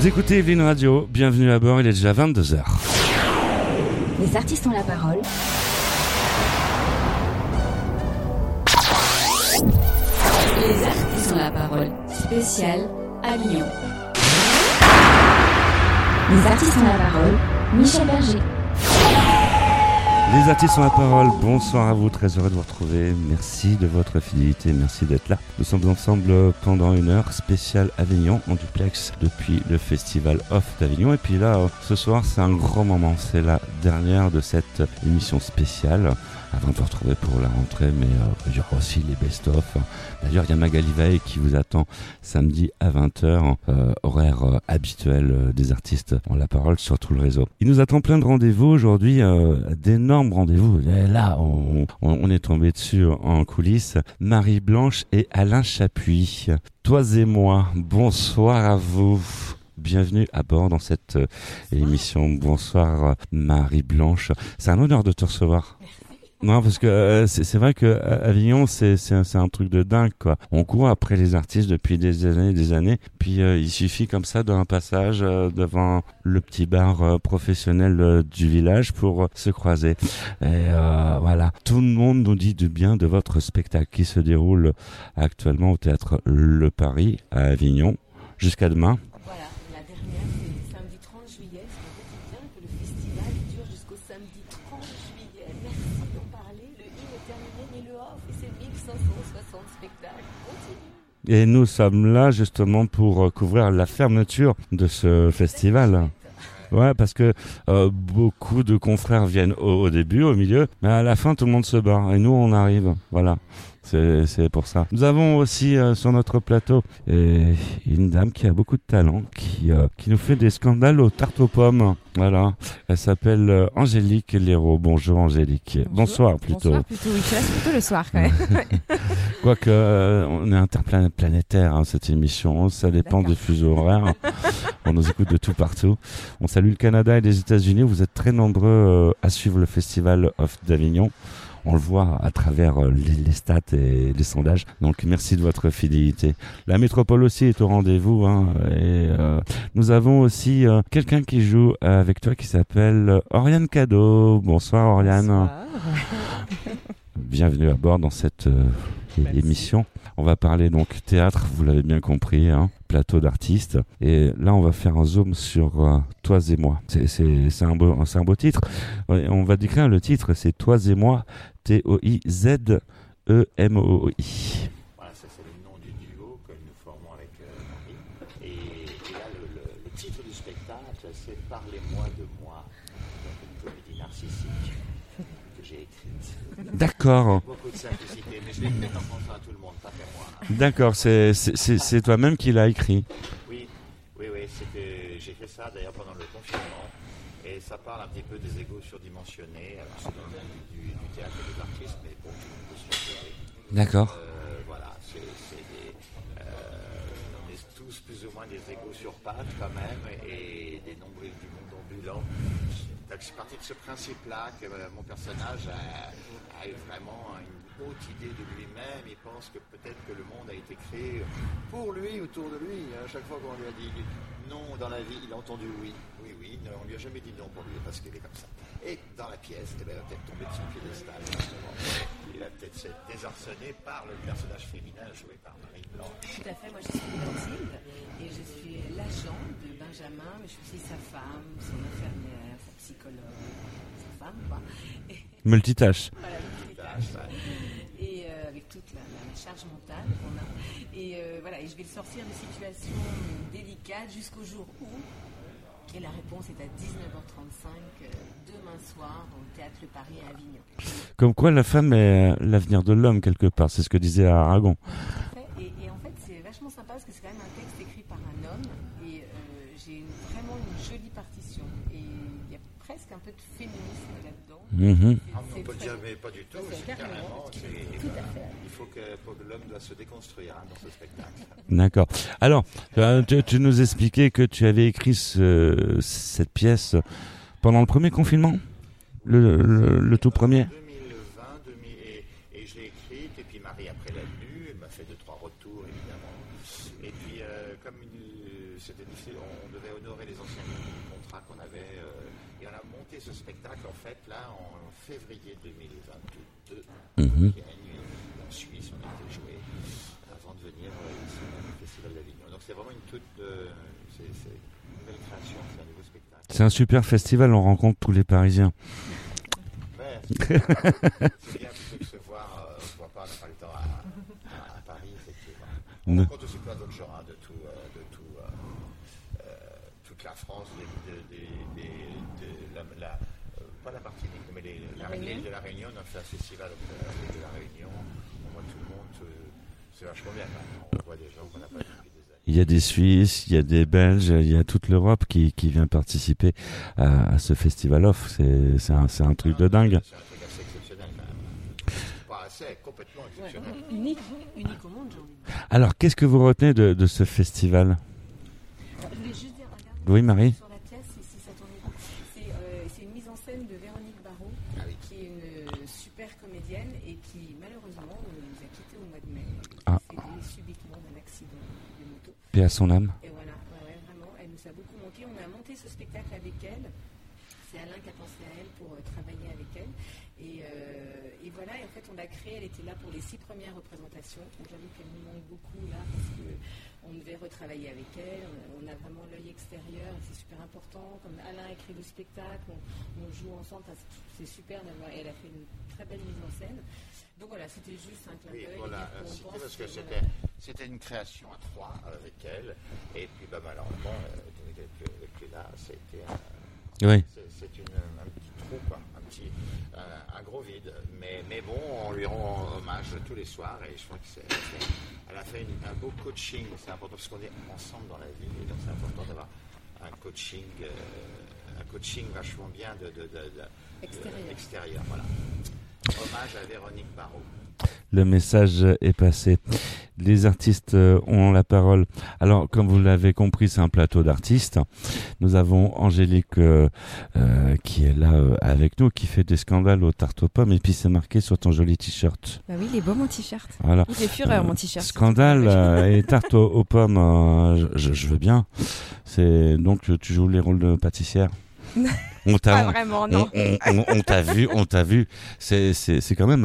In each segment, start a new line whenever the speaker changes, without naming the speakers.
Vous écoutez Evelyne Radio, bienvenue à bord, il est déjà 22h.
Les artistes ont la parole. Les artistes ont la parole. Spécial Avignon. Les artistes ont la parole. Michel Berger.
Les artistes ont la parole, bonsoir à vous, très heureux de vous retrouver. Merci de votre fidélité, merci d'être là. Nous sommes ensemble pendant une heure spéciale Avignon en duplex depuis le festival Off d'Avignon. Et puis là, ce soir, c'est un grand moment, c'est la dernière de cette émission spéciale avant de vous retrouver pour la rentrée, mais euh, il y aura aussi les best-of. D'ailleurs, il y a Magali Veil qui vous attend samedi à 20h, euh, horaire euh, habituel des artistes en la parole sur tout le réseau. Il nous attend plein de rendez-vous aujourd'hui, euh, d'énormes rendez-vous. Là, on, on- on est tombé dessus en coulisses. Marie Blanche et Alain Chapuis. Toi et moi, bonsoir à vous. Bienvenue à bord dans cette euh, émission. Bonsoir Marie Blanche. C'est un honneur de te recevoir. Non, parce que euh, c'est vrai que euh, Avignon, c'est un, truc de dingue, quoi. On court après les artistes depuis des années, des années. Puis euh, il suffit comme ça d'un passage euh, devant le petit bar euh, professionnel du village pour se croiser. Et voilà, tout le monde nous dit du bien de votre spectacle qui se déroule actuellement au théâtre Le Paris à Avignon. Jusqu'à demain.
Et
nous sommes là justement pour euh, couvrir la fermeture de ce festival. Ouais, parce que euh, beaucoup de confrères viennent au, début, au milieu, mais à la fin tout le monde se barre et nous on arrive. Voilà. C'est pour ça. Nous avons aussi euh, sur notre plateau euh, une dame qui a beaucoup de talent, qui, euh, qui nous fait des scandales aux tartes aux pommes. Voilà. Elle s'appelle euh, Angélique Léraud. Bonjour Angélique. Bonsoir plutôt.
Bonsoir plutôt, oui, je laisse plutôt le soir quand même.
Quoique, euh, on est interplanétaire, hein, cette émission. Ça dépend des fuseaux horaires. on nous écoute de tout partout. On salue le Canada et les États-Unis. Vous êtes très nombreux euh, à suivre le festival Off d'Avignon. On le voit à travers euh, les, les stats et les sondages. Donc, merci de votre fidélité. La métropole aussi est au rendez-vous. Hein, et euh, nous avons aussi euh, quelqu'un qui joue avec toi qui s'appelle Oriane Cadeau. Bonsoir Oriane.
Bonsoir.
Bienvenue à bord dans cette euh, émission. On va parler donc théâtre, vous l'avez bien compris, hein, plateau d'artistes. Et là, on va faire un zoom sur euh, Toi et moi. C'est- un, beau- un beau titre. On va décrire le titre, c'est Toi et moi, T-O-I-Z-E-M-O-I.
Voilà, ça c'est le nom du duo que nous formons avec euh, Marie. Et, et là, le, le- le titre du spectacle, c'est Parlez-moi de moi, donc une comédie narcissique que j'ai écrite.
D'accord,
Beaucoup de simplicité, mais je l'ai faite en pensant à tout le monde, pas qu'à moi. Hein.
d'accord, c'est toi-même qui l'as écrit.
Oui, oui, oui, j'ai fait ça d'ailleurs pendant le confinement. Et ça parle un petit peu des égaux surdimensionnés. Alors, c'est dans le monde du, du théâtre et des artistes, mais bon, tout le monde peut se retrouver.
D'accord.
Euh, voilà, c'est des. euh, on est tous plus ou moins des égaux sur pattes quand même et des nombrils du monde ambulant. C'est parti de ce principe-là que euh, mon personnage a, vraiment une haute idée de lui-même. Il pense que peut-être que le monde a été créé pour lui, autour de lui. À chaque fois qu'on lui a dit non dans la vie, il a entendu oui. Oui, oui, non, on lui a jamais dit non pour lui parce qu'il est comme ça. Et dans la pièce, eh ben, il va peut-être tomber de son piédestal. Il va peut-être s'être désarçonné par le personnage féminin joué par Marie Blanche.
Tout à fait, moi je suis Mathilde et je suis l'agent de Benjamin, mais je suis sa femme, son infirmière, psychologue, sa femme, quoi. Et,
Multitâche.
voilà, multitâche. Et euh, avec toute la, la charge mentale qu'on a. Et euh, voilà, et je vais le sortir de situations délicates jusqu'au jour où. Et la réponse est à 19h35 euh, demain soir au théâtre Le Paris à Avignon.
Comme quoi la femme est l'avenir de l'homme quelque part, c'est ce que disait Aragon.
Et, et en fait, c'est vachement sympa parce que c'est quand même un texte écrit par un homme et euh, j'ai une- vraiment une jolie partition. Et il y a presque un peu de féminisme là-dedans.
Mhm.
Ah, mais
C'est
on peut
très
dire,
beau.
mais pas du tout.
c'est
c'est
carrément.
carrément, c'est-
Tout à fait.
Il faut que, faut que l'homme doit se déconstruire hein, dans ce spectacle.
D'accord. Alors, euh, tu, tu nous expliquais que tu avais écrit ce- cette pièce pendant le premier confinement le, le- le tout premier
2020, 2000, et, et je l'ai écrite, et puis Marie après l'a lue, elle m'a fait deux, trois retours évidemment. Et puis euh, comme une- c'était difficile. On, on devait honorer les anciens contrats qu'on avait. euh, et on a monté ce spectacle, en fait, là, en février 2022.
Mhm.
Il y a une nuit en Suisse, on a été joué avant de venir euh, ici au Festival d'Avignon. Donc c'est vraiment une toute. euh, c'est une nouvelle création, c'est un nouveau spectacle.
C'est un super festival, on rencontre tous les Parisiens.
Ouais, c'est bien plutôt que se voir, euh, on se voit pas, on n'a pas le temps à, à- à Paris, effectivement. On
Ne-
rencontre aussi plein d'autres gens, hein, de, tout, euh, de tout, euh, toute la France, mais les, la, l'île de la Réunion, on a fait un festival au l'île de la Réunion, on voit tout le monde, c'est vachement bien, quand même. on voit des gens qu'on n'a pas vus depuis des années.
Il y a des Suisses, il y a des Belges, il y a toute l'Europe qui, qui vient participer à, à ce festival off. C'est c'est un, c'est un truc de dingue.
C'est un truc assez exceptionnel, quand même. Pas assez, complètement exceptionnel.
Unique, unique au monde.
Alors, qu'est-ce que vous retenez de, de ce festival?
Je voulais juste dire, regarde,
Oui, Marie
sur la pièce, si, si ça tourne bien. C'est euh, c'est une mise en scène de Véronique Barrault,
Ah oui.
qui est une euh, super comédienne et qui, malheureusement, euh, nous a quittés au mois de mai.
Ah.
Elle est subitement d'un accident de moto.
Paix à son âme.
Et voilà, ouais, ouais, vraiment, elle nous a beaucoup manqué. On a monté ce spectacle avec elle. C'est Alain qui a pensé à elle pour euh, travailler avec elle. Et, euh, et voilà, et en fait, on l'a créée. Elle était là pour les six premières représentations. Donc j'avoue qu'elle nous manque beaucoup là parce que on devait retravailler avec elle. On, a vraiment l'œil extérieur et c'est super important. Comme Alain a écrit le spectacle, on, on joue ensemble. C'est- super d'avoir. Elle a fait une très belle mise en scène. Donc voilà, c'était juste un clin
Oui,
d'œil.
voilà,
et dire qu'on
c'était parce que
voilà.
c'était, c'était une création à trois avec elle. Et puis, bah, malheureusement, euh, elle n'est plus, là. C'était un,
Oui.
c'est, c'est une, un petit trou, quoi, un, petit, un, un gros vide. Mais, mais bon, on lui rend hommage tous les soirs. Et je crois que c'est, c'est- elle a fait une- un beau coaching. C'est important parce qu'on est ensemble dans la vie. Et donc, c'est important d'avoir un coaching, euh, un coaching vachement bien de, de, de- de-
Extérieur.
de- extérieur, voilà. Hommage à Véronique Barrault.
Le message est passé. Les artistes euh, ont la parole. Alors, comme vous l'avez compris, c'est un plateau d'artistes. Nous avons Angélique euh, euh, qui est là euh, avec nous, qui fait des scandales aux tartes aux pommes, et puis c'est marqué sur ton joli t-shirt.
Bah oui, il est beau mon t-shirt.
Voilà.
Il fait fureur mon t-shirt.
Scandale et tarte aux, aux pommes, je, je veux bien. C'est donc tu joues les rôles de pâtissière? On
Pas
t'a,
vraiment,
on,
non.
on- on- on t'a vu, on t'a vu. C'est, c'est, c'est quand même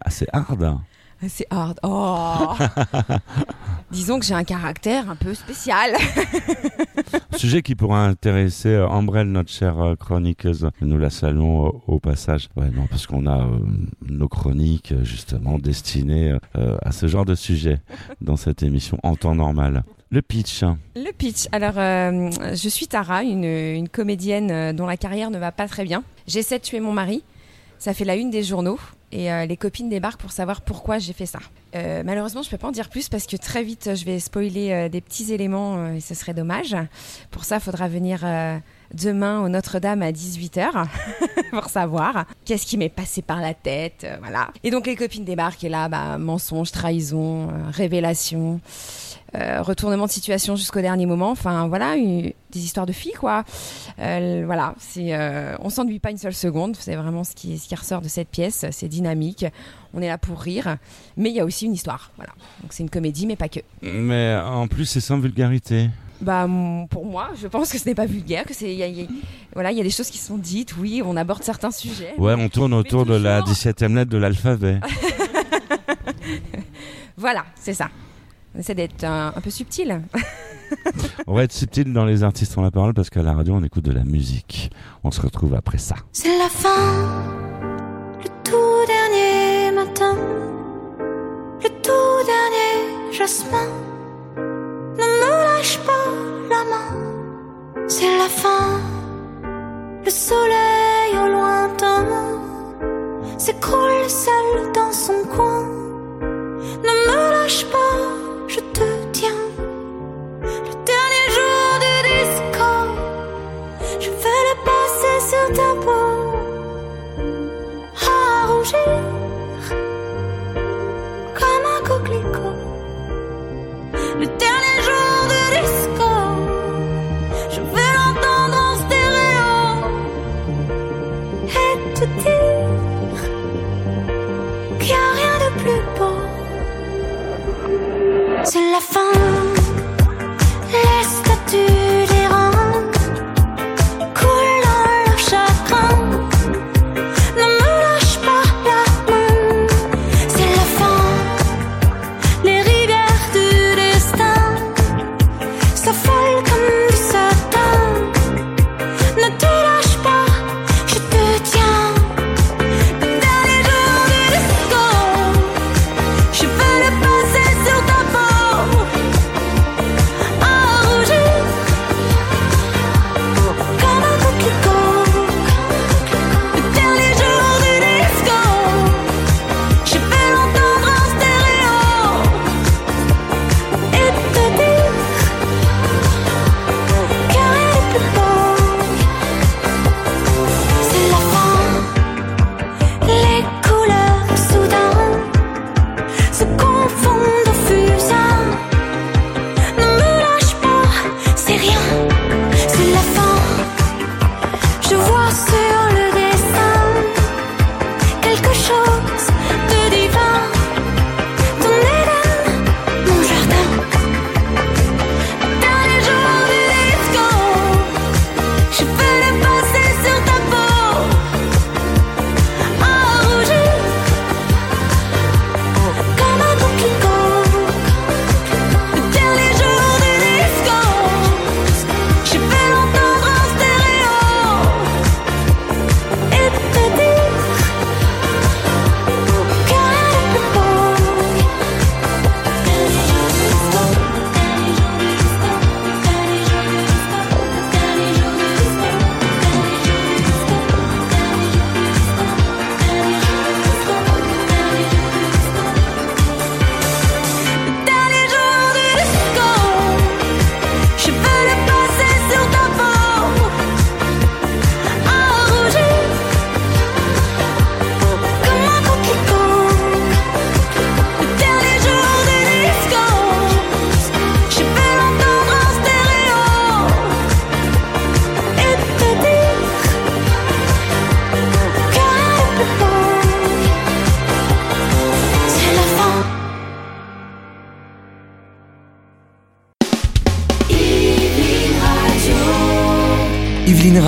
assez hard.
C'est hard. Oh Disons que j'ai un caractère un peu spécial.
Sujet qui pourra intéresser euh, Ambrelle, notre chère euh, chroniqueuse. Nous la saluons au, au passage. Ouais, non, parce qu'on a euh, nos chroniques euh, justement destinées euh, à ce genre de sujet dans cette émission en temps normal. Le pitch.
Le pitch. Alors, euh, je suis Tara, une, une comédienne euh, dont la carrière ne va pas très bien. J'essaie de tuer mon mari. Ça fait la une des journaux. Et euh, les copines débarquent pour savoir pourquoi j'ai fait ça. Euh, malheureusement, je peux pas en dire plus parce que très vite, je vais spoiler euh, des petits éléments et ce serait dommage. Pour ça, il faudra venir demain au Notre-Dame à 18h pour savoir qu'est-ce qui m'est passé par la tête. voilà. Et donc, les copines débarquent et là, bah, mensonge, trahison, révélation. Euh, retournement de situation jusqu'au dernier moment. Enfin, voilà, une- des histoires de filles, quoi. Euh, voilà, c'est, euh, on s'ennuie pas une seule seconde. C'est vraiment ce qui, ce qui ressort de cette pièce. C'est dynamique. On est là pour rire, mais il y a aussi une histoire. Voilà. Donc c'est une comédie, mais pas que.
Mais en plus, c'est sans vulgarité.
Bah, pour moi, je pense que ce n'est pas vulgaire, que c'est, y a- il y a- voilà, il y a des choses qui sont dites. Oui, on aborde certains sujets.
Ouais, on tourne autour de la
toujours-
17e lettre de l'alphabet.
Voilà, c'est ça. On essaie d'être un, un peu subtil.
on va être subtil dans les artistes ont la parole parce qu'à la radio, on écoute de la musique. On se retrouve après ça.
C'est la fin, le tout dernier matin, le tout dernier jasmin. Ne me lâche pas la main, c'est la fin, le soleil au lointain s'écroule seul dans son coin. Ne me lâche pas, je te tiens. Le dernier jour du disco. Je vais le passer sur ta peau à rougir comme un coquelicot. Le dernier C'est la fin, les statues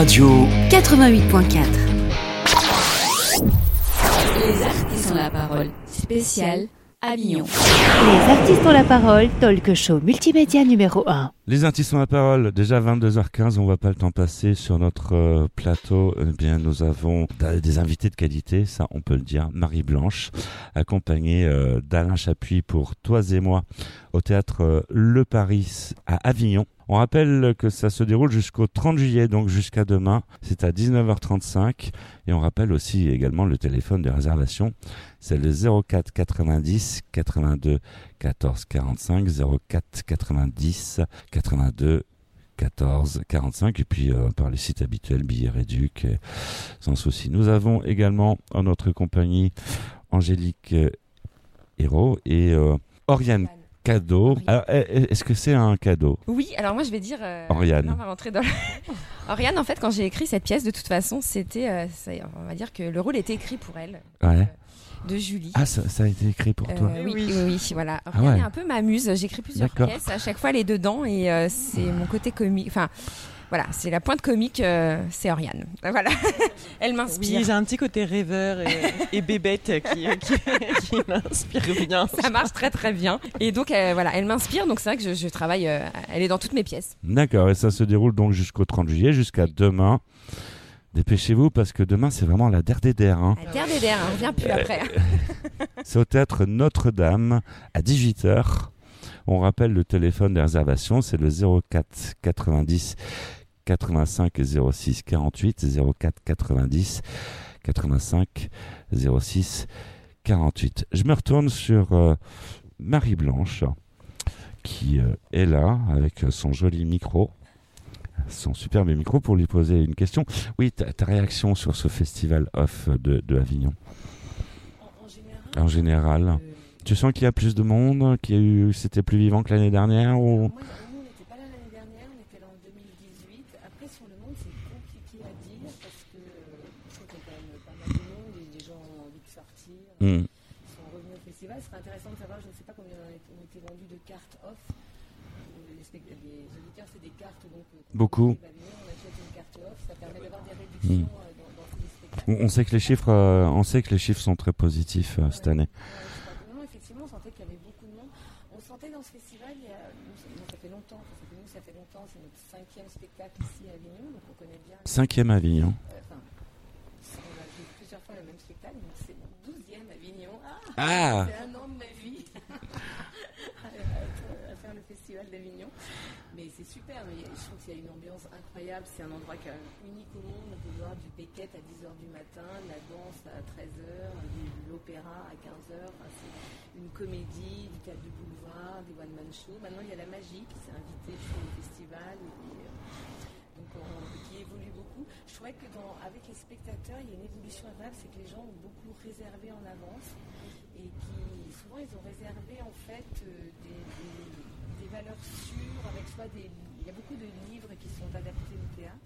Radio.
88.4. Les artistes ont la parole. Spécial Avignon.
Les artistes ont la parole, talk show multimédia numéro 1.
Les artistes ont la parole. Déjà 22h15, on voit pas le temps passer sur notre euh, plateau. Eh bien, nous avons des invités de qualité, ça on peut le dire. Marie Blanche, accompagnée euh, d'Alain Chapuis pour Toi et moi au théâtre euh, Le Paris à Avignon. On rappelle que ça se déroule jusqu'au 30 juillet, donc jusqu'à demain. C'est à 19h35. Et on rappelle aussi également le téléphone de réservation. C'est le 04 90 82 14 45 04 90 82 14 45 et puis euh, par les sites habituels billets réduc euh, sans souci. Nous avons également en notre compagnie Angélique euh, Hérault et euh, Oriane Cadeau. Alors, est-ce que c'est un cadeau?
Oui, alors moi je vais dire. euh,
Oriane.
on va rentrer dans le- Oriane, en fait, quand j'ai écrit cette pièce, de toute façon, c'était. euh, ça- on va dire que le rôle était écrit pour elle,
Ouais.
de Julie.
Ah, ça, ça a été écrit pour
Euh,
toi.
oui, oui, oui, voilà.
Ah
Oriane
ouais.
est un peu ma muse. J'écris plusieurs pièces. À chaque fois, elle est dedans et euh, c'est mon côté comique. Enfin, voilà, c'est la pointe comique. euh, c'est Oriane. Voilà. elle m'inspire.
Oui, j'ai un petit côté rêveur et, et bébête qui, qui, qui m'inspire bien.
ça marche très très bien. Et donc euh, voilà, elle m'inspire. Donc c'est vrai que je, je travaille. euh, elle est dans toutes mes pièces.
D'accord, et ça se déroule donc jusqu'au 30 juillet, jusqu'à demain. Dépêchez-vous parce que demain c'est vraiment la der des der, hein.
La terre des der, on revient plus après.
C'est au théâtre Notre-Dame à 18h. On rappelle le téléphone de réservation, c'est le 04 90 85 06 48 04 90 85 06 48. Je me retourne sur euh, Marie Blanche qui euh, est là avec son joli micro, son superbe micro pour lui poser une question. Oui, ta, ta réaction sur ce festival off de, de Avignon?
En, en général,
en général.
euh,
Tu sens qu'il y a plus de monde, qu'il y a eu, c'était plus vivant que l'année dernière ou?
Moi, nous, on n'était pas là l'année dernière, on était là en 2018. Après, sur le monde, c'est compliqué à dire parce que euh, je trouve qu'il y a quand même pas mal de monde et les gens ont envie de
Hmm.
Ils sont revenus au festival. Ce serait intéressant de savoir, je ne sais pas combien ont été, ont été vendus de cartes off. Les, spect- les auditeurs, c'est des cartes. Donc, quand
Beaucoup.
on on achète une carte off. Ça permet d'avoir des réductions dans, dans tous les spectacles.
on, on sait que les chiffres, euh, on sait que les chiffres sont très positifs euh, cette année.
Non, effectivement, on sentait qu'il y avait beaucoup de monde. On sentait dans ce festival, il y a, nous, ça, nous, ça fait longtemps, ça fait, nous, ça fait longtemps, c'est notre cinquième spectacle ici à Avignon, donc on connaît bien.
Cinquième Avignon.
Euh, Enfin, on a vu plusieurs fois le même spectacle, donc c'est mon douzième Avignon. Ah,
Ah
C'est un an de ma vie à, faire le festival d'Avignon. Mais c'est super, mais je trouve qu'il y a une ambiance incroyable. C'est un endroit quand même unique au monde. On peut voir du Beckett à 10h du matin, de la danse à 13h, de l'opéra à 15h. Enfin, c'est une comédie, du théâtre de boulevard, des one-man shows. Maintenant, il y a la magie qui s'est invitée sur le festival. Et, euh, donc, on- qui évolue beaucoup. Je trouvais que dans, avec les spectateurs, il y a une évolution agréable, c'est que les gens ont beaucoup réservé en avance et qui souvent ils ont réservé en fait euh, des, des- des valeurs sûres avec soit des. Il y a beaucoup de livres qui sont adaptés au théâtre,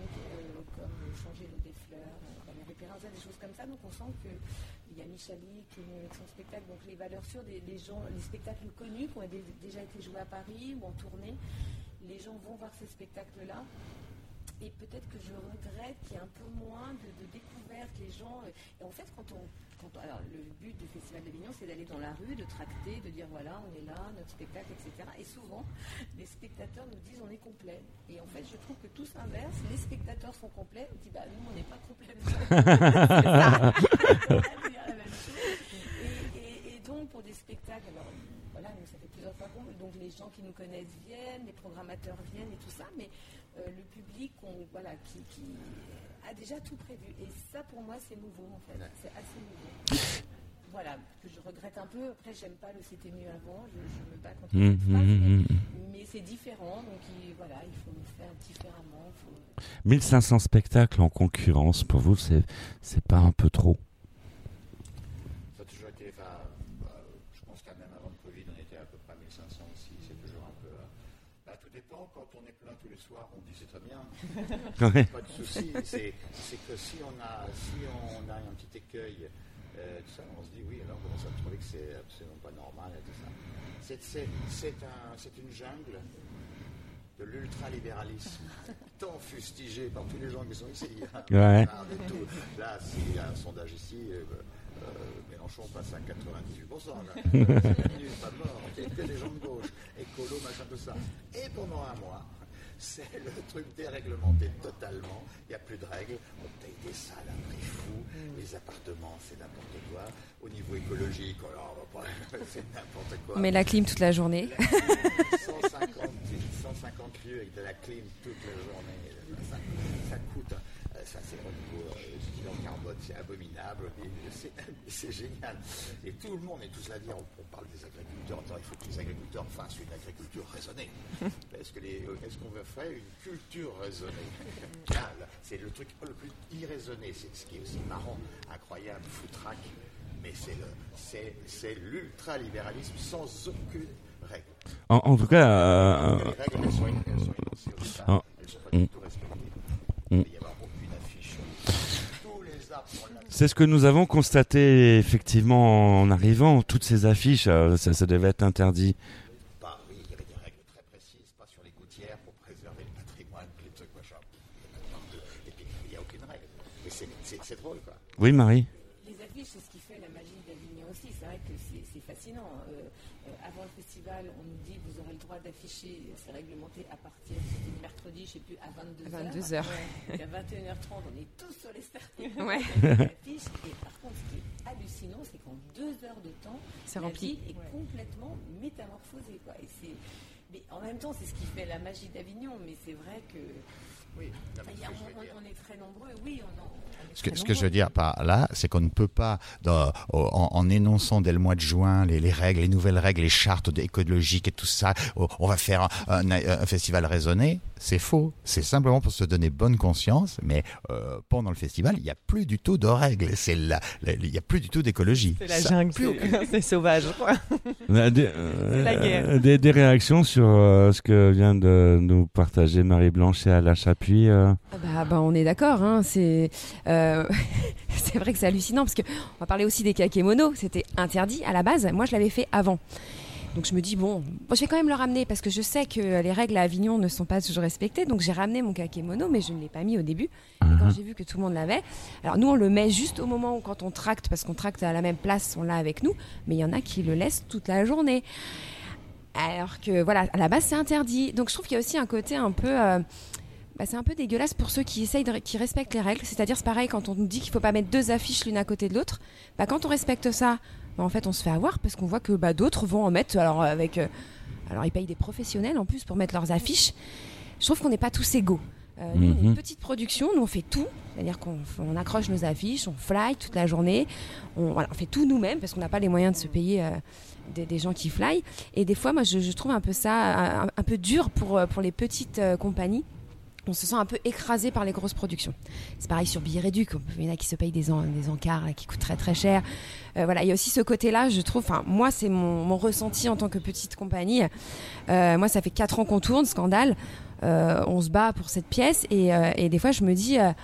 donc, euh, comme Changer l'eau des fleurs, euh, comme Référenza, des choses comme ça. Donc on sent que il y a Michali qui est venu avec son spectacle, donc les valeurs sûres des, des gens, les spectacles connus qui ont dé- déjà été joués à Paris ou en tournée, les gens vont voir ces spectacles-là. Et peut-être que je regrette qu'il y ait un peu moins de, découvertes, les gens. euh, Et en fait, quand on, alors le but du Festival d'Avignon, c'est d'aller dans la rue, de tracter, de dire voilà, on est là, notre spectacle, etc. Et souvent, les spectateurs nous disent on est complet. Et en fait, je trouve que tout s'inverse. Les spectateurs sont complets. On dit bah nous, on n'est pas complets. Et, et- donc, pour des spectacles, voilà, nous, ça fait plusieurs fois qu'on. Donc, les gens qui nous connaissent viennent, les programmateurs viennent et tout ça, mais euh, le public on- voilà, qui, qui a déjà tout prévu. Et ça, pour moi, c'est nouveau, en fait. C'est assez nouveau. Voilà, que je regrette un peu. Après, j'aime pas le c'était mieux avant. Je, je me bats contre cette
hmm,
phrase,
hmm,
mais, mais c'est différent. Donc, il, voilà, il faut le faire différemment. faut-
1500 spectacles en concurrence, pour vous, c'est pas un peu trop
Ça a toujours été. Enfin, euh, je pense qu'à même avant le Covid, on était à peu près à 1500 aussi. C'est toujours un peu. euh, bah, tout dépend. Quand on est plein tous les soirs, on dit c'est très bien.
Ouais.
Pas de souci. C'est que si on a, si on a un petit écueil, euh, tout ça, on se dit oui, alors on commence à trouver que c'est absolument pas normal et tout ça. C'est- C'est c'est un- c'est une jungle de l'ultralibéralisme, tant fustigé par tous les gens qui sont ici. hein.
Ouais.
Tout. Là, s'il y a un sondage ici, euh, euh, Mélenchon passe à 98%. Là. C'est pas mort, il y a que des gens de gauche, écolo, machin, tout ça. Et pendant un mois, c'est le truc déréglementé totalement. Il n'y a plus de règles. On paye des salles à prix fou. Les appartements, c'est n'importe quoi. Au niveau écologique, alors, on va pas- c'est n'importe quoi.
On met la clim toute la journée.
150, 150 lieux avec de la clim toute la journée. Ça, ça coûte. Euh, Ça, c'est au niveau euh, carbone, c'est abominable. et C'est génial. Et tout le monde est tous à dire on, on parle des agriculteurs. Il faut que les agriculteurs fassent une agriculture raisonnée. Est-ce euh, est-ce qu'on veut faire une culture raisonnée? Là, C'est le truc le plus irraisonné. C'est ce qui est aussi marrant, incroyable, foutraque. Mais c'est l'ultralibéralisme sans aucune règle.
En, en tout cas, euh,
Les règles, elles sont, elles sont.
Ah.
Elles sont pas du tout respectées. Il y avoir aucune affiche. Tous les arbres sont là.
C'est ce que nous avons constaté effectivement en arrivant. Toutes ces affiches, euh, ça, ça devait être interdit.
Pas, oui, il y avait des règles très précises, pas sur les gouttières pour préserver le patrimoine, les trucs machin. Partout. Et puis, il n'y a aucune règle. Mais c'est, c'est, c'est drôle, quoi.
Oui, Marie.
C'est ce qui fait la magie d'Avignon aussi. C'est vrai que c'est fascinant. Euh, euh, avant le festival, on nous dit vous aurez le droit d'afficher, c'est réglementé à partir du mercredi, je ne sais plus, à 22h.
À 22 heures.
À 21h30, on est tous sur les starting.
Ouais.
Et par contre, ce qui est hallucinant, c'est qu'en deux heures de temps,
C'est
la
rempli.
ville est complètement métamorphosée. Quoi. Et c'est- mais en même temps, c'est ce qui fait la magie d'Avignon. Mais c'est vrai que
Oui, non, mais
il y a-
ce que je veux
on, est très nombreux. Oui, on, on
Ce que,
très
ce que je veux dire par là, c'est qu'on ne peut pas, dans- en, en énonçant dès le mois de juin les, les règles, les nouvelles règles, les chartes écologiques et tout ça, on va faire un, un- un festival raisonné. C'est faux. C'est simplement pour se donner bonne conscience. Mais euh, pendant le festival, il n'y a plus du tout de règles. C'est la- la- il n'y a plus du tout d'écologie.
C'est la
Ça,
jungle, c'est- sauvage.
Euh, Des, euh,
la guerre.
euh, des, des réactions sur euh, ce que vient de nous partager Marie Blanche et Alain Chapuis.
Bah, bah, on est d'accord, hein, c'est euh, c'est vrai que c'est hallucinant parce que on va parler aussi des kakémonos, c'était interdit à la base. Moi, je l'avais fait avant. Donc je me dis bon, bon, je vais quand même le ramener parce que je sais que les règles à Avignon ne sont pas toujours respectées. Donc j'ai ramené mon kakémono, mais je ne l'ai pas mis au début. Et quand j'ai vu que tout le monde l'avait, alors nous on le met juste au moment où quand on tracte, parce qu'on tracte à la même place, on l'a avec nous. Mais il y en a qui le laissent toute la journée. Alors que voilà, à la base c'est interdit. Donc je trouve qu'il y a aussi un côté un peu euh, bah, c'est un peu dégueulasse pour ceux qui essayent de, qui respectent les règles. C'est-à-dire, c'est pareil quand on nous dit qu'il faut pas mettre deux affiches l'une à côté de l'autre. Bah, quand on respecte ça, bah, en fait, on se fait avoir parce qu'on voit que bah, d'autres vont en mettre. Alors, avec, euh, alors, ils payent des professionnels en plus pour mettre leurs affiches. Je trouve qu'on n'est pas tous égaux. Euh, nous, on est une
Mhm.
petite production, nous on fait tout, c'est-à-dire qu'on on accroche nos affiches, on fly toute la journée, on, voilà, on fait tout nous-mêmes parce qu'on n'a pas les moyens de se payer euh, des, des gens qui fly. Et des fois, moi, je, je trouve un peu ça un, un peu dur pour, euh, pour les petites euh, compagnies on se sent un peu écrasé par les grosses productions. C'est pareil sur Billet Réduc, il y en a qui se payent des, en- des encarts qui coûtent très très cher. Euh, voilà, il y a aussi ce côté-là, je trouve, moi c'est mon, ressenti en tant que petite compagnie. Euh, moi ça fait 4 ans qu'on tourne, scandale. Euh, on se bat pour cette pièce et, des fois je me dis... ah,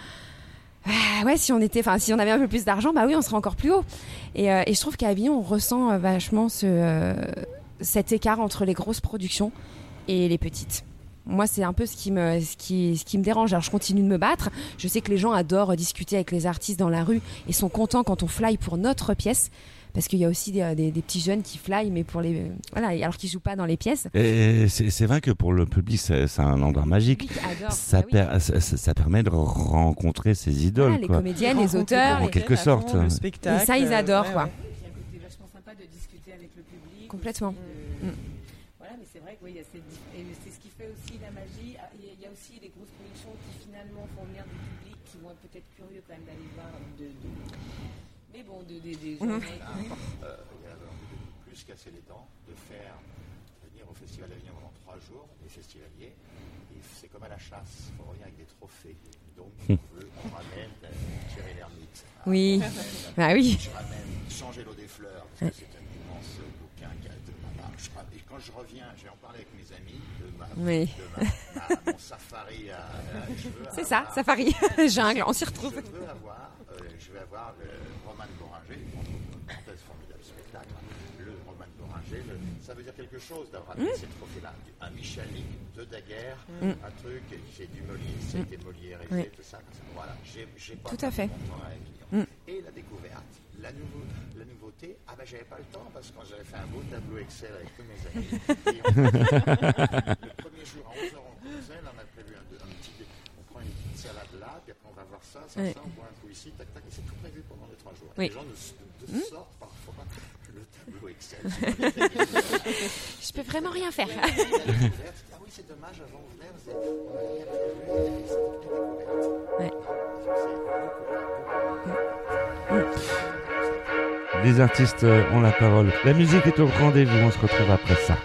ouais, si on était, si on avait un peu plus d'argent, bah oui, on serait encore plus haut. Et, je trouve qu'à Avignon, on ressent vachement ce, cet écart entre les grosses productions et les petites. Moi, c'est un peu ce qui, me, ce, qui, ce qui me dérange. Alors, je continue de me battre. Je sais que les gens adorent discuter avec les artistes dans la rue et sont contents quand on fly pour notre pièce. Parce qu'il y a aussi des, des- des petits jeunes qui fly, mais pour les. Voilà, alors qu'ils jouent pas dans les pièces.
Et c'est vrai que pour le public, c'est un endroit magique.
adore.
Ça,
Bah oui.
per- ça, ça- ça permet de rencontrer ses idoles.
Voilà, les
quoi.
comédiennes, les auteurs.
En
les-
quelque
fond,
sorte.
Le spectacle.
Et ça, ils adorent,
ouais,
quoi.
ouais.
Il y a un côté vachement sympa de discuter avec le public.
Complètement.
aussi,
Mm.
de- Voilà, mais c'est vrai que oui, il y a cette dif- et c'est ce qui fait aussi la magie. Ah, Il y a- il y a aussi les grosses productions qui finalement font venir du public, qui vont être peut-être curieux quand même d'aller voir. De, de- Mais bon, de, des des journées.
Euh, il y a envie de plus casser les dents, de faire venir au Festival d'Avignon pendant trois jours des festivaliers. Et c'est comme à la chasse, il faut revenir avec des trophées. Donc, on, veut, on ramène euh, Thierry Lhermitte.
Oui.
On ramène-
Bah oui.
Je ramène Changer l'eau des fleurs, parce que c'est un immense bouquin qui a de ma je ra- Et quand je reviens, je vais en parler avec mes amis de, ma,
Oui.
de ma- ma- mon safari à. à-
C'est ça, safari, jungle, on s'y retrouve.
je veux avoir, euh, je vais avoir euh, Roman Boringer, parenthèse, formidable spectacle. Le roman de Boringer, le- ça veut dire quelque chose d'avoir
Mm.
amené ces trophées-là. Un Michalik, deux Daguerre, un truc, j'ai du Molière, c'était Molière et
Mm. Oui.
tout ça. Voilà, j'ai j'ai pas
Tout à fait.
mon.
Mm.
Et la découverte, la, nouveau- la nouveauté, ah ben j'avais pas le temps parce que j'avais fait un beau tableau Excel avec tous mes amis, et on- le premier jour à 11h on là on a prévu un, un petit, on prend une petite salade là, puis après on va voir ça, ça,
Oui.
ça, on boit un coup ici, tac tac, et c'est tout prévu pendant les trois jours.
Oui.
Les gens nous
Mm.
sortent parfois le tableau Excel.
Je peux vraiment rien faire.
La découverte, oui c'est dommage, avant venait, on et c'était une découverte.
Ouais.
Les artistes euh, ont la parole. La musique est au rendez-vous, on se retrouve après ça.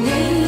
me.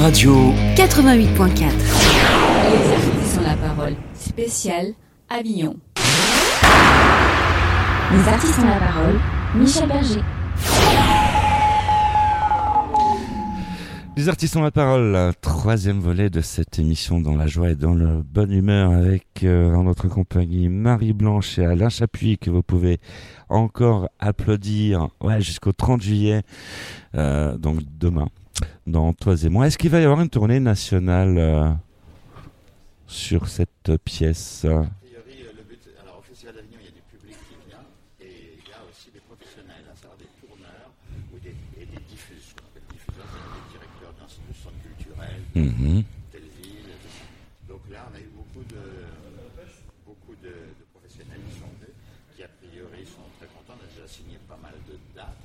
Radio
88.4.
Les artistes ont la parole. Spécial Avignon.
Les artistes ont la parole. Michel Berger.
Les artistes ont la parole, troisième volet de cette émission dans la joie et dans la bonne humeur avec euh, en notre compagnie Marie Blanche et Alain Chapuis que vous pouvez encore applaudir ouais, jusqu'au 30 juillet, euh, donc demain, dans Toi et moi. Est-ce qu'il va y avoir une tournée nationale euh, sur cette pièce?
A priori, euh, le but, alors au Festival d'Avignon, il y a du public qui vient et il y a aussi des professionnels, à savoir des tourneurs ou des, et des diffuseurs. Ce qu'on appelle diffuseurs, c'est des directeurs d'un de centres culturels,
Mhm.
telle ville. Donc là, on a eu beaucoup de, beaucoup de, de professionnels qui sont venus, qui a priori sont très contents. On a déjà signé pas mal de dates.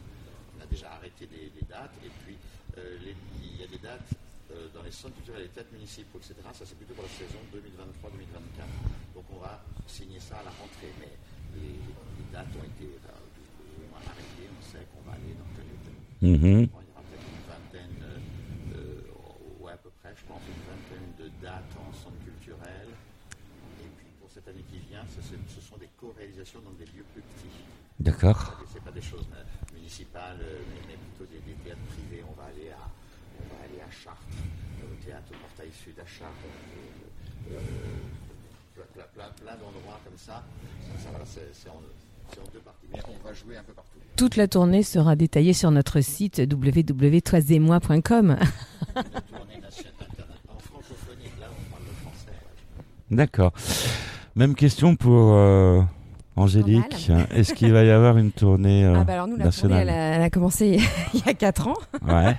On a déjà arrêté des, des dates. Et puis, euh, les- il y a des dates euh, dans les centres culturels, les théâtres municipaux, etc. Ça, c'est plutôt pour la saison 2023-2024. Donc, on va signer ça à la rentrée. Mais les, les dates ont été euh, plus ou moins arrêtées. On sait qu'on va aller dans tel et tel
Mhm.
Bon, il y aura peut-être une vingtaine, euh, euh, ouais, à peu près, je pense, une vingtaine de dates en centre culturel. Et puis pour cette année qui vient, ce, ce- ce sont des co-réalisations dans des lieux plus petits.
D'accord.
Ce n'est pas des choses euh, municipales, euh, mais, plutôt des, des théâtres privés. On va aller à, on va aller à Chartres, euh, au théâtre au Portail Sud à Chartres. euh, euh, plein, plein- plein- plein d'endroits comme ça. Ça, ça, voilà, c'est
Toute la tournée sera détaillée sur notre site www.toisetmoi.com.
Tournée.
D'accord. Même question pour euh, Angélique. Est-ce qu'il va y avoir une tournée euh,
Ah bah alors nous, la tournée,
nationale
elle a, elle a commencé il y a 4 ans.
Ouais.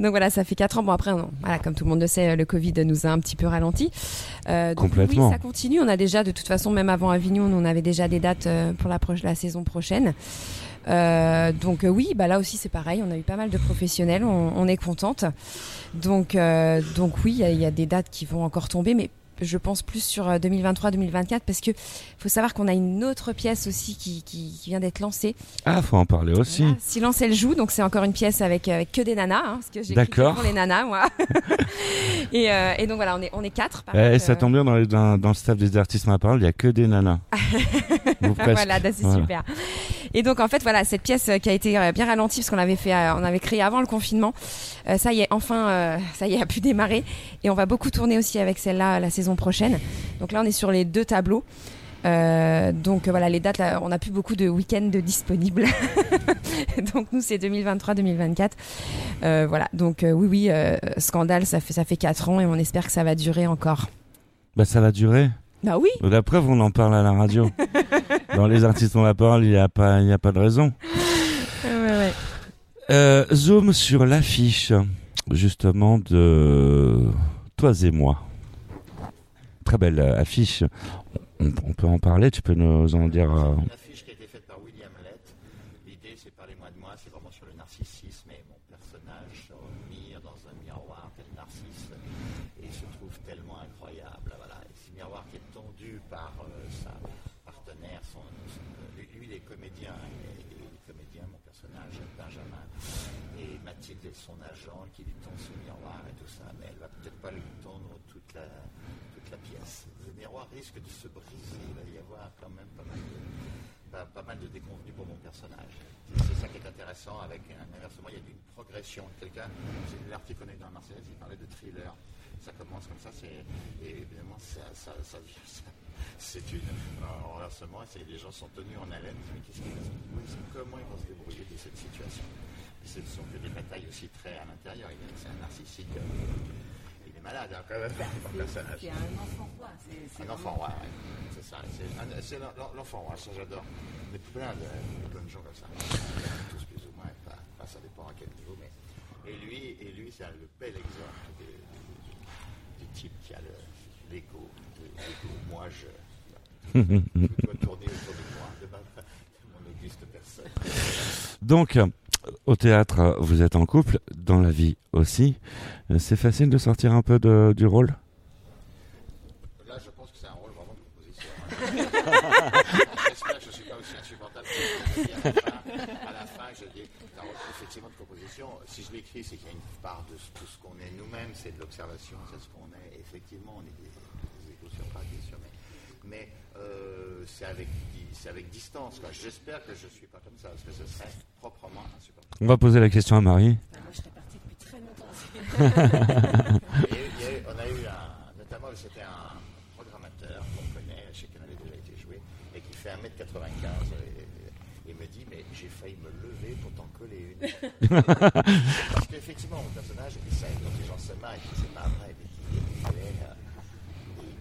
Donc voilà, ça fait 4 ans. Bon après, voilà, comme tout le monde le sait, le Covid nous a un petit peu ralenti. Euh, donc
Complètement.
Oui, ça continue. On a déjà, de toute façon, même avant Avignon, on avait déjà des dates euh, pour la, proche- la saison prochaine. Euh, donc euh, oui, bah là aussi c'est pareil. On a eu pas mal de professionnels. On, on est contente. Donc euh, donc oui, il y y, a des dates qui vont encore tomber, mais je pense plus sur euh, 2023-2024 parce que faut savoir qu'on a une autre pièce aussi qui, qui, qui vient d'être lancée.
Ah, faut en parler aussi.
Voilà, Silence elle joue, donc c'est encore une pièce avec, avec que des nanas, hein, parce que j'ai
D'accord.
pour les nanas moi. et, euh, et donc voilà, on est on est quatre. par
Eh,
contre,
ça
euh,
tombe bien dans, les- dans- dans le staff des artistes la parole, il n'y a que des nanas.
Voilà, là, c'est
Voilà.
super. Et donc en fait voilà cette pièce euh, qui a été euh, bien ralentie parce qu'on avait fait, euh, on avait créé avant le confinement. euh, ça y est, enfin, euh, ça y est, a pu démarrer. Et on va beaucoup tourner aussi avec celle-là la saison prochaine. Donc là on est sur les deux tableaux. Euh, donc euh, voilà les dates, là, on n'a plus beaucoup de week-ends disponibles. donc nous c'est 2023-2024. Euh, voilà donc euh, oui oui scandale ça fait ça fait quatre ans et on espère que ça va durer encore.
Bah, ça va durer.
Bah oui.
La preuve, on en parle à la radio. dans les artistes ont la parole, il n'y a, pas- y a pas de raison. Zoom sur l'affiche, justement, de Toi et moi. Très belle euh, affiche. On, on peut en parler, tu peux nous en dire. euh,
Une affiche qui a été faite par William Lett. L'idée, c'est parlez-moi de moi, c'est vraiment sur le narcissisme et mon personnage sur mire dans un miroir tel narcisse. Et il se trouve tellement incroyable. Voilà. Et ce miroir qui est tendu par euh, sa partenaire, son, son- lui, lui, il est comédien, il est, il est comédien, mon personnage, Benjamin. Et Mathilde est son agent qui lui tend ce miroir et tout ça, mais elle va peut-être pas lui tendre toute la, toute la pièce. Le miroir risque de se briser, il va y avoir quand même pas mal de, pas, pas mal de déconvenus pour mon personnage. C'est c'est ça avec un inversement, il y a une progression. Quelqu'un, c'est l'article qu'on a dans Marseillaise, il parlait de thriller. Ça commence comme ça, c'est, et évidemment, ça, ça, ça, c'est une, un renversement, c'est, les gens sont tenus en haleine. Comment ils vont se débrouiller de cette situation? Ce ne sont que des batailles aussi très à l'intérieur. C'est un narcissique. euh, malade, hein, quand même, personnage.
C'est un enfant roi. c'est- c'est
Un enfant roi, ouais. c'est ça. C'est, un- c'est l'en- l'en- l'enfant roi, ça j'adore. Il y a plein de, de bonnes gens comme ça. Tous plus ou moins, pas, pas, ça dépend à quel niveau. Mais... Et lui, et lui c'est le bel exemple du, du- du type qui a le, l'ego. de- l'ego. Moi, je, je dois tourner autour de moi, de, ma, de mon auguste personne.
Donc, euh, au théâtre, vous êtes en couple, dans la vie aussi. Euh, C'est facile de sortir un peu de- du rôle?
Là, je pense que c'est un rôle vraiment de proposition. J'espère que je ne suis pas aussi insupportable que à la fin. À la fin, je dis, c'est un rôle forcément de composition. Si je l'écris, c'est qu'il y a une part de tout ce qu'on est nous-mêmes, c'est de l'observation, c'est ce qu'on est. effectivement, on est des, des égaux sur pas, bien sûr, mais, mais euh, c'est avec, distance. J'espère que je ne suis pas comme ça, parce que ce serait proprement insupportable.
On va poser la question à Marie.
Enfin, moi, je serais partie depuis très longtemps.
Et il y a eu- on a eu un, notamment, c'était un programmateur qu'on connaît, chez qui on avait déjà été joué, et qui fait 1m95 et, et me dit Mais j'ai failli me lever pour t'en coller une. Parce qu'effectivement, mon personnage, il sait, donc les gens se marrent, et c'est pas vrai, mais il, il est, euh,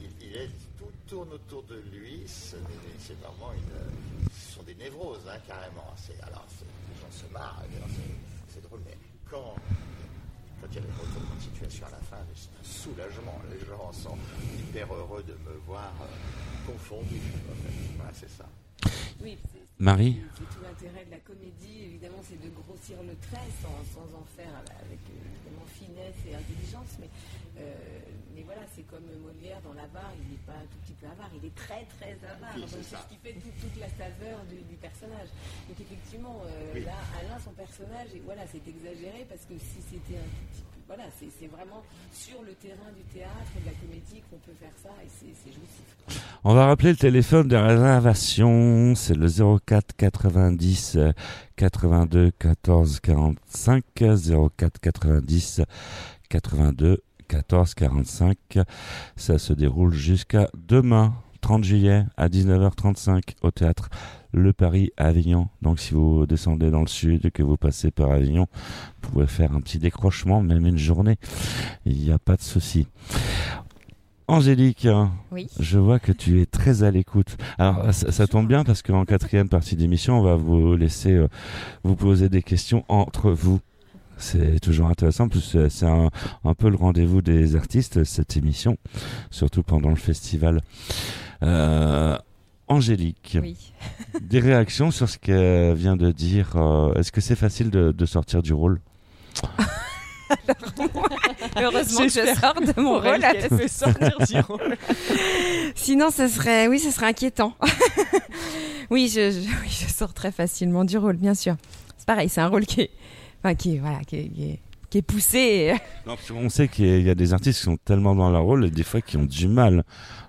il- il est- tout autour de lui, c'est vraiment une. Sont des névroses, hein, carrément. Alors, les gens se marrent, c'est- drôle, mais quand quand il y a le retournement de situation à la fin, c'est un soulagement. Les gens sont hyper heureux de me voir euh, confondu. c'est ça.
Marie
C'est tout l'intérêt de la comédie, évidemment, c'est de grossir le trait sans, sans en faire avec évidemment finesse et intelligence. Mais, euh, mais voilà, c'est comme Molière dans l'avare, il n'est pas un tout petit peu avare, il est très très avare.
Oui, c'est
ce qui fait tout- toute la saveur du, du personnage. Donc effectivement, euh,
Oui.
là, Alain, son personnage, et voilà, c'est exagéré parce que si c'était un tout petit peu. C'est vraiment sur le terrain du théâtre et de la comédie qu'on peut faire ça et c'est jouissif.
On va rappeler le téléphone de réservation, c'est le 04 90 euh, 82 14 45 04 90 82 14 45. Ça se déroule jusqu'à demain, 30 juillet à 19h35 au théâtre Le Paris à Avignon. Donc si vous descendez dans le sud et que vous passez par Avignon, vous pouvez faire un petit décrochement, même une journée. Il n'y a pas de souci. Angélique,
Oui.
je vois que tu es très à l'écoute. Alors, ça, ça tombe bien parce qu'en quatrième partie d'émission, on va vous laisser euh, vous poser des questions entre vous. C'est toujours intéressant, plus c'est- un, un peu le rendez-vous des artistes, cette émission, surtout pendant le festival. Euh, Angélique,
Oui.
des réactions sur ce qu'elle vient de dire. euh, Est-ce que c'est facile de, de sortir du rôle?
Heureusement que je
J'espère
sors de mon rôle.
fait sortir du rôle.
Sinon, ce serait, oui, ce serait inquiétant. oui, je, je- oui, je sors très facilement du rôle, bien sûr. C'est pareil, c'est un rôle qui est, enfin, qui est, voilà, qui est, qui est- qui est poussé.
Non, parce qu'on sait qu'il y a- des artistes qui sont tellement dans leur rôle et des fois qui ont du mal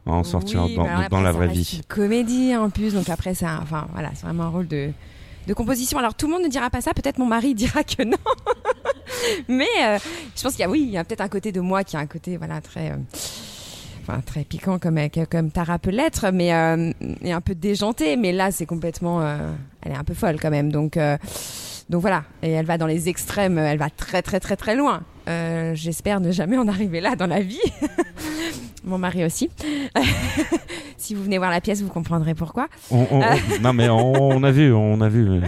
à en sortir
Oui,
dans,
après,
la
ça
vraie vie.
Une comédie en plus, donc après, c'est un- enfin, voilà, c'est vraiment un rôle de, de composition. Alors tout le monde ne dira pas ça, peut-être mon mari dira que non. mais euh, je pense qu'il y a, oui, il y a peut-être un côté de moi qui a un côté, voilà, très. euh, Enfin, très piquant comme, comme Tara peut l'être, mais euh, et un peu déjanté. Mais là, c'est complètement. euh, elle est un peu folle quand même. Donc, euh, donc voilà. Et elle va dans les extrêmes. Elle va très, très, très, très loin. Euh, J'espère ne jamais en arriver là dans la vie. Mon mari aussi. si vous venez voir la pièce, vous comprendrez pourquoi.
On- on- on- non mais on, on a vu, on a vu.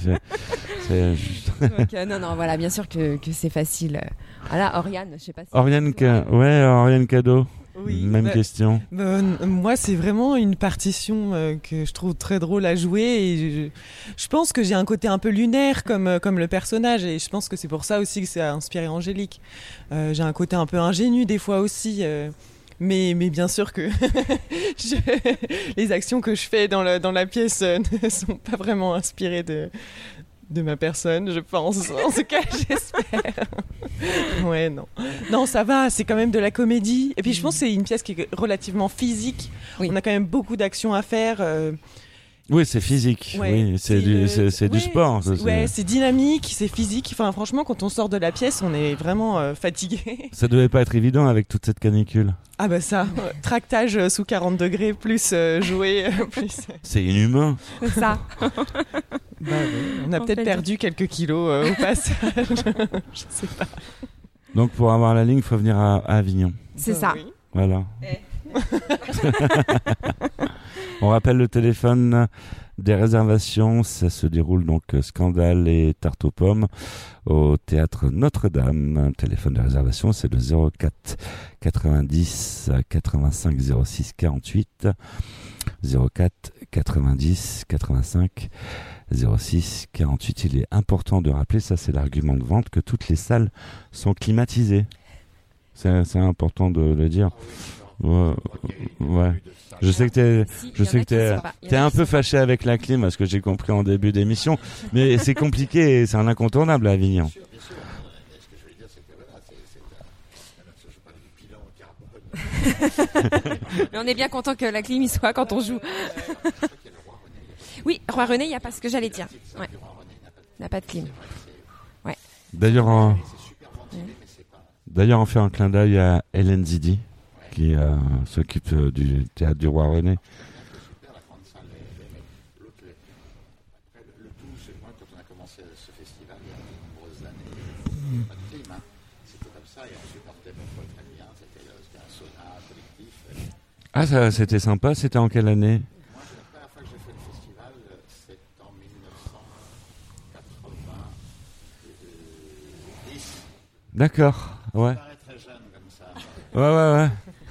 juste-
Donc, euh, non, non, voilà, bien sûr que, que c'est facile. Voilà, Oriane, je sais pas si.
Oriane, Ca- ouais, Oriane Cadeau.
Oui,
Même
bah,
question.
bah, moi, c'est vraiment une partition euh, que je trouve très drôle à jouer. Et je, je pense que j'ai un côté un peu lunaire comme, euh, comme le personnage. Et je pense que c'est pour ça aussi que ça a inspiré Angélique. Euh, j'ai un côté un peu ingénu des fois aussi. euh, mais, mais bien sûr que je- les actions que je fais dans, le- dans la pièce ne sont pas vraiment inspirées de, de ma personne, je pense. En tout cas, j'espère. Ouais, non. Non, ça va, c'est quand même de la comédie. Et puis je pense que c'est une pièce qui est relativement physique.
Oui.
On a quand même beaucoup d'actions à faire. euh,
Oui, c'est physique.
ouais,
oui, c'est du,
le-
du sport.
c'est-
c'est-
Ouais, c'est dynamique, c'est physique. Enfin, franchement, quand on sort de la pièce, on est vraiment euh, fatigué.
Ça devait pas être évident avec toute cette canicule.
Ah bah ça, euh, tractage euh, sous 40 degrés, plus euh, jouer, plus...
C'est inhumain.
C'est ça.
Bah, ouais, on a peut-être perdu quelques kilos euh, au passage. Je sais pas.
Donc pour avoir la ligne, il faut venir à, à Avignon.
C'est
Bah
ça.
oui.
Voilà.
Eh.
On rappelle le téléphone des réservations. Ça se déroule donc euh, Scandale et Tarte aux pommes au théâtre Notre-Dame. Téléphone de réservation, c'est le 04 90 85 06 48. 04 90 85 06 48. Il est important de rappeler, ça c'est l'argument de vente, que toutes les salles sont climatisées. C'est important de le dire.
Ouais. ouais. Je sais que t'es,
Si,
je sais que t'es, t'es un peu fâché avec la clim, à ce que j'ai compris en début d'émission. Mais c'est compliqué, et c'est un incontournable à Avignon.
Mais
on est bien content que la clim y soit quand on joue. Oui, Roi René, il n'y a pas ce que j'allais dire. Ouais. Il n'y a pas de clim.
D'ailleurs, en- d'ailleurs, on fait un clin d'œil à Hélène Zidi, qui euh, s'occupe euh, du théâtre du Roi René. Ah, ça, c'était sympa. C'était en quelle année?
Moi, la première fois que j'ai fait le festival, c'est en 1990.
D'accord. Ouais.
Ça paraît très jeune comme ça.
Ouais, ouais, ouais.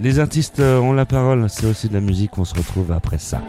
Les
artistes euh, ont la parole. C'est aussi de la musique. On se retrouve après ça.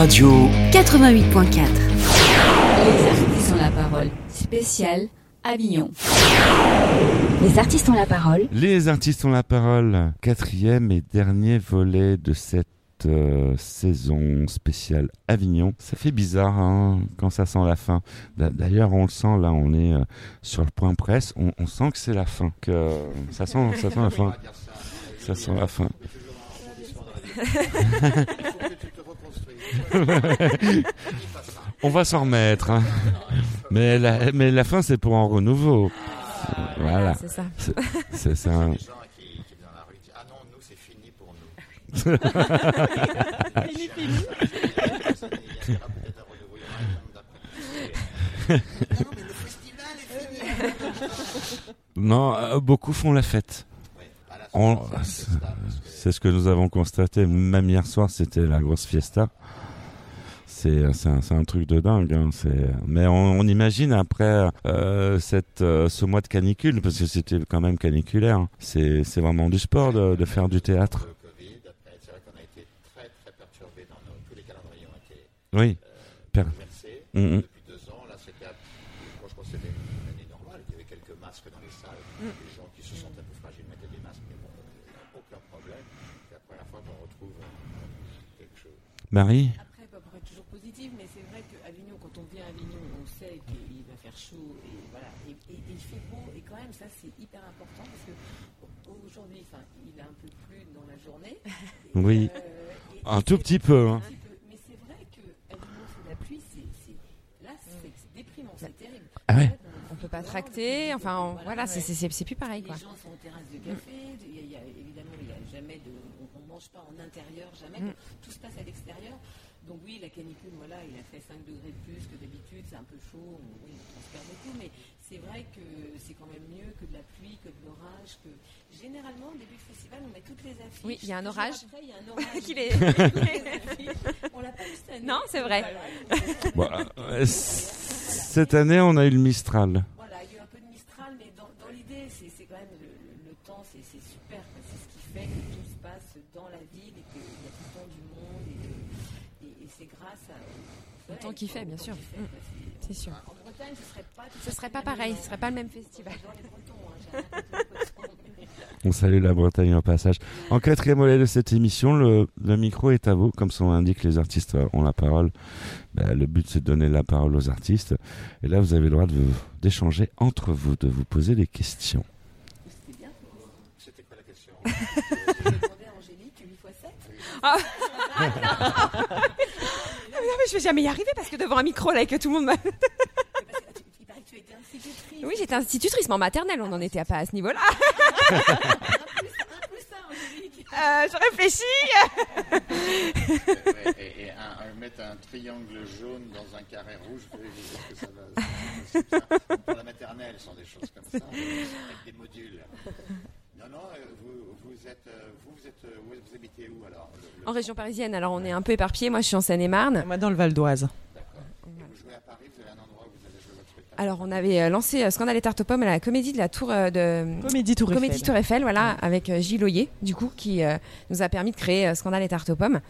Radio
88.4.
Les artistes ont la parole. Spécial Avignon.
Les artistes ont la parole.
Les artistes ont la parole. Quatrième et dernier volet de cette euh, saison spéciale Avignon. Ça fait bizarre hein, quand ça sent la fin. D'a- D'ailleurs, on le sent là, on est euh, sur le point presse. On, on sent que c'est la fin. Que euh, ça sent, ça sent la fin. Ça sent la fin. On va s'en remettre. hein. Mais la, mais la fin, c'est pour un renouveau. Voilà.
C'est ça.
C'est- ça.
Les gens qui, qui viennent dans la rue disent Ah non, nous, c'est fini pour nous.
Fini, fini.
Non,
euh, beaucoup font la fête. On-
c'est
ce que nous avons constaté. Même hier soir, c'était la grosse fiesta. C'est c'est un, c'est un truc de dingue. hein. C'est- Mais on, on imagine après euh, cette, euh, ce mois de canicule, parce que c'était quand même caniculaire. hein. C'est c'est vraiment du sport de, de faire du théâtre. Oui. Per-
bouleversés.
Mm, mm.
Depuis deux ans, là, c'était, moi, je pense que c'était une année normale. Il y avait quelques masques dans les salles. Les gens qui se sentent un peu fragiles mettaient des masques, mais bon, euh, aucun problème. C'est la première fois qu'on retrouve euh, quelque chose.
Marie
Après, pas pour être toujours positive, mais c'est vrai qu'Avignon, quand on vient à Avignon, on sait qu'il va faire chaud et voilà, et, et- et il fait beau. Et quand même, ça c'est hyper important parce que aujourd'hui, enfin, il a un peu plu dans la journée. Et,
Oui.
euh, et-
Un
et
tout petit peu, hein.
un petit peu. Mais c'est vrai que sous la pluie, c'est, là, c'est c'est déprimant, c'est terrible.
Ah ouais.
On peut pas tracter. Enfin, on- voilà, c'est- c'est c'est- plus pareil, quoi.
Les gens sont en terrasse de café. Il y a, il y a- évidemment, il n'y a jamais de. On ne mange pas en intérieur, jamais.
Mm.
Tout se passe à l'extérieur. Donc, oui, la canicule, voilà, il a fait 5 degrés de plus que d'habitude. C'est un peu chaud. On, oui, on transpire beaucoup. Mais c'est vrai que c'est quand même mieux que de la pluie, que de l'orage. Que... Généralement, au début du festival, on met toutes les affiches.
Oui, il y a un orage.
Après, il y a un orage.
Qu'il est-.
On l'a pas eu cette année.
Non, c'est vrai.
Bon, euh, Cette année, on a eu le Mistral.
Voilà, il y a eu un peu de Mistral, mais dans, dans l'idée, c'est c'est quand même le, le- le temps, c'est c'est super. quoi. C'est ce qui fait que tout se passe dans la ville et qu'il y a tout le temps du monde. Et, que- et- et c'est grâce à.
Le temps qu'il fait, bien sûr.
fait,
Mm. C'est sûr.
En Bretagne, ce serait pas. tout
Ce
à
serait pas pareil, ce
ambiance.
serait pas le même festival.
Hein,
On salue la Bretagne au passage. En quatrième volet de cette émission, le, le micro est à vous. Comme son indique, les artistes ont la parole. Ben, le but, c'est de donner la parole aux artistes. Et là, vous avez le droit d'échanger entre vous, de vous poser des questions.
C'était bien.
C'était quoi la question
J'ai demandé à Angélique 8 x 7.
Ah non, mais je vais jamais y arriver parce que devant un micro, là, et que tout le monde m'a.
Institutrice.
Oui, j'étais institutrice, mais en maternelle, on n'en était pas à ce niveau-là. Euh, je réfléchis.
Ouais, et, et un- un- mettre un triangle jaune dans un carré rouge, vous voir que ça va. c'est ça. Pour la maternelle, ce sont des choses comme ça, avec des modules. Non, non, euh, vous, vous êtes, euh, vous, vous êtes, euh, vous, vous habitez où alors Le- le-
En région parisienne, alors on est un peu éparpillés. Moi, je suis en Seine-et-Marne.
Moi, dans le Val d'Oise.
D'accord. Et vous jouez à Paris, vous avez un endroit où vous allez jouer votre spectacle
Alors, on avait euh, lancé euh, Scandale et Tarte aux pommes à la comédie de la Tour euh, de.
Comédie Tour Eiffel.
Comédie Tour Eiffel, voilà, avec Gilles Oyer, du coup, qui euh, nous a permis de créer Scandale et Tarte aux pommes.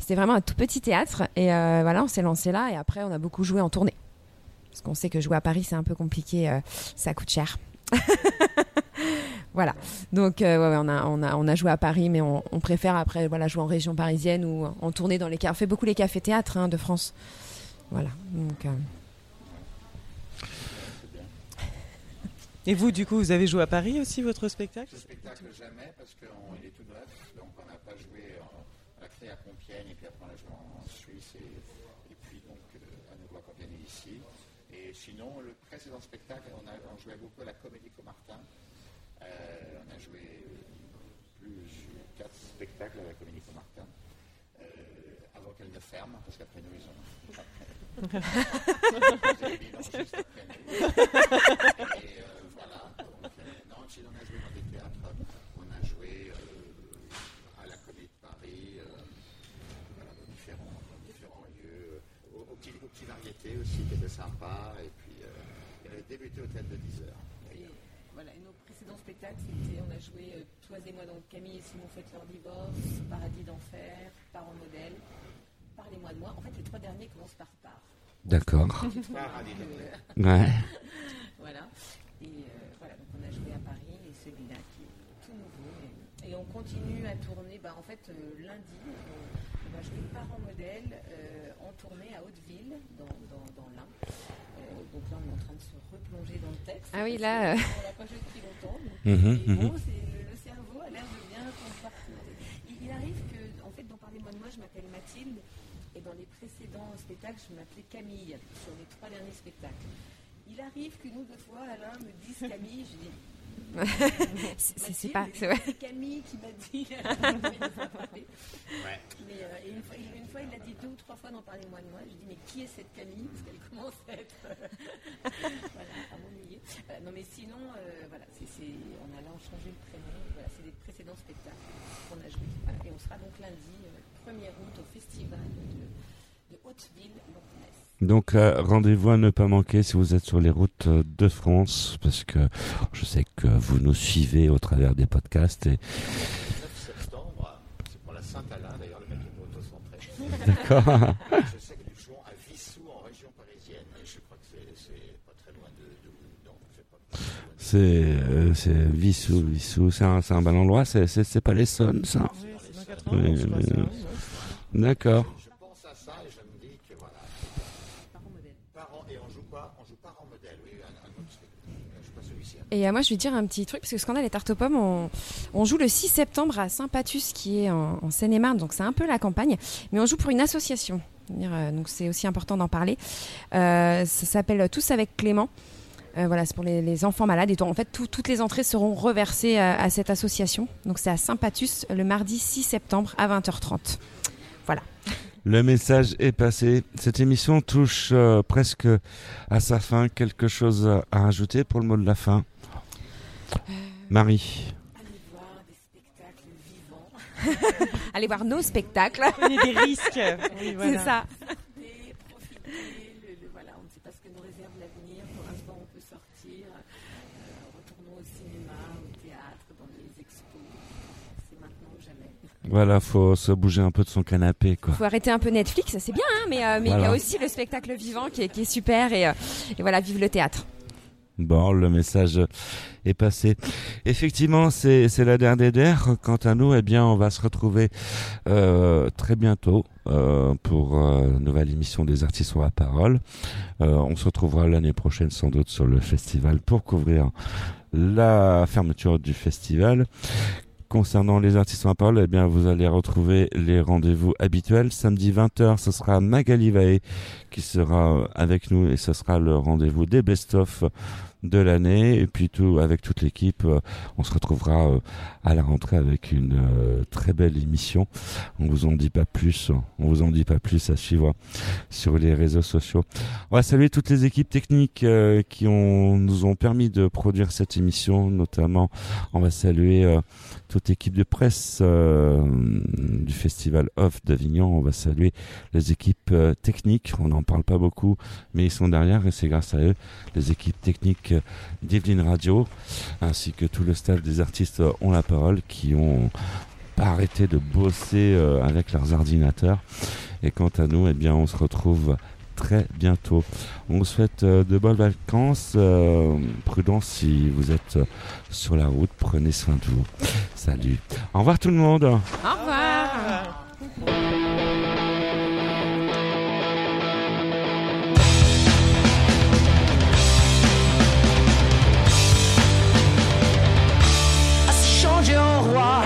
C'était vraiment un tout petit théâtre, et euh, voilà, on s'est lancé là, et après, on a beaucoup joué en tournée. Parce qu'on sait que jouer à Paris, c'est un peu compliqué, euh, ça coûte cher. voilà. Donc, ouais, ouais, on, a, on, a, on a joué à Paris, mais on, on préfère après voilà, jouer en région parisienne ou en tournée dans les cafés. On fait beaucoup les cafés-théâtres hein, de France. Voilà. Donc,
Et vous, du coup, vous avez joué à Paris aussi, votre spectacle?
Ce spectacle, jamais, parce qu'il est tout neuf, donc on n'a pas joué, en- on l'a créé à Compiègne, et puis après on l'a joué en Suisse, et, et puis donc euh, à nouveau à Compiègne et ici. Et sinon, le précédent spectacle, on, a, on jouait beaucoup à la Comédie Comartin. Euh, on a joué plus quatre spectacles à la Comédie Comartin, euh, avant qu'elle ne ferme, parce qu'après nous, ils ont... Ils ont mis juste après nous. Et euh, voilà. Donc, euh, si on a joué dans des théâtres, on a joué euh, à la Comédie de Paris, euh, voilà, dans, différents, dans différents lieux, euh, au, au petit, au petit variété aussi qui était sympa, et puis euh, il avait débuté au théâtre de 10 heures.
Et voilà, et nos précédents spectacles, c'était, on a joué euh, Toi et moi, donc Camille et Simon fêtent leur divorce, Paradis d'enfer, Parents modèles. Parlez-moi de moi. En fait, les trois derniers commencent par par.
D'accord. Ouais.
Voilà. Et euh, voilà, donc on a joué à Paris et celui-là qui est tout nouveau. Et, on continue à tourner. Bah, en fait, euh, lundi, on, on va jouer Parents modèles euh, en tournée à Hauteville, dans, dans, dans l'Ain. Euh, donc là, on est en train de se replonger dans le texte.
Ah oui, là, euh.
On l'a pas joué depuis longtemps. donc,
Mhm, mhm.
bon, c'est- le, le cerveau a l'air de bien compartimenter. Il, il arrive que, en fait, dans Parlez-moi de moi, je m'appelle Mathilde. Et dans les précédents spectacles, je m'appelais Camille, sur les trois derniers spectacles. Il arrive qu'une ou deux fois, Alain me dise Camille, je dis
C'est- c'est- pas-
Camille qui m'a dit.
Ouais.
Mais euh, et une, fois, une fois, il l'a dit deux ou trois fois dans Parlez-moi de moi. Je dis, mais qui est cette Camille? Parce qu'elle commence à être. euh, voilà, à m'ennuyer. Euh, non, mais sinon, euh, voilà, c'est, c'est- on a là changé le prénom. Voilà, c'est des précédents spectacles qu'on a joués. Voilà, et on sera donc lundi, euh, 1er août, au festival de, de Hauteville-Lourdes.
Donc euh, rendez-vous à ne pas manquer si vous êtes sur les routes euh, de France, parce que je sais que vous nous suivez au travers des podcasts. Et...
Le 9 septembre, c'est pour la Saint-Alain, d'ailleurs, le mec est auto-centré.
D'accord.
Je sais que nous jouons à Vissou, en région parisienne. Et je crois que c'est, c'est pas très loin de, de vous. Non, c'est pas de-
C'est euh, Vissou, Vissou, c'est un, c'est un bel endroit, c'est pas l'Essonne, ça.
Oui, c'est dans 91, je crois,
Oui,
ça,
oui.
oui, ouais.
D'accord.
Je pense à ça et je me dis que voilà.
Parents modèles.
Parents, et on joue quoi On joue parents modèles, oui, un, un autre spectacle. Je sais pas celui-ci. hein.
Et euh, moi, je vais dire un petit truc, parce que Scandale et Tarte aux pommes, on, joue le 6 septembre à Saint-Patus, qui est en, en Seine-et-Marne, donc c'est un peu la campagne, mais on joue pour une association. Euh, Donc c'est aussi important d'en parler. Euh, ça s'appelle Tous avec Clément. Euh, voilà, c'est pour les, enfants malades. Et en fait, tout- toutes les entrées seront reversées à, à cette association. Donc c'est à Saint-Patus le mardi 6 septembre à 20h30.
Le message est passé. Cette émission touche euh, presque à sa fin. Quelque chose à rajouter pour le mot de la fin? Marie.
Allez voir des spectacles vivants.
Allez voir nos spectacles.
Prenez des risques. Oui, voilà.
C'est ça.
Profitez, profitez. Le, le- voilà, on ne sait pas ce que nous réserve l'avenir. Pour l'instant, on peut sortir. Euh, retournons au cinéma, au théâtre, dans les expos. C'est maintenant ou jamais.
Voilà, faut se bouger un peu de son canapé, quoi.
faut arrêter un peu Netflix, c'est bien, hein, mais euh, mais il y a aussi le spectacle vivant qui est, qui est super et, euh, et voilà, vive le théâtre.
Bon, le message est passé. Effectivement, c'est la dernière. Quant à nous, eh bien, on va se retrouver euh, très bientôt euh, pour euh, une nouvelle émission des artistes sur la parole. On se retrouvera l'année prochaine sans doute sur le festival pour couvrir la fermeture du festival. Concernant les artistes la parole, eh bien, vous allez retrouver les rendez-vous habituels. Samedi 20h, ce sera Magali Vaé qui sera euh, avec nous et ce sera le rendez-vous des best-of de l'année. Et puis tout, avec toute l'équipe, euh, on se retrouvera euh, à la rentrée avec une très belle émission. On vous en dit pas plus, on vous en dit pas plus à suivre sur les réseaux sociaux. On va saluer toutes les équipes techniques qui ont, nous ont permis de produire cette émission, notamment on va saluer toute l'équipe de presse euh, du Festival Off d'Avignon. On va saluer les équipes euh, techniques. On n'en parle pas beaucoup, mais ils sont derrière et c'est grâce à eux, les équipes techniques euh, d'Evelyn Radio, ainsi que tout le staff des artistes ont la parole, qui ont pas arrêté de bosser avec leurs ordinateurs. Et quant à nous, eh bien, on se retrouve très bientôt. On vous souhaite euh, de bonnes vacances. euh, prudence si vous êtes euh, sur la route. Prenez soin de vous. Salut. Au revoir tout le monde.
Au revoir.
à se changer en roi,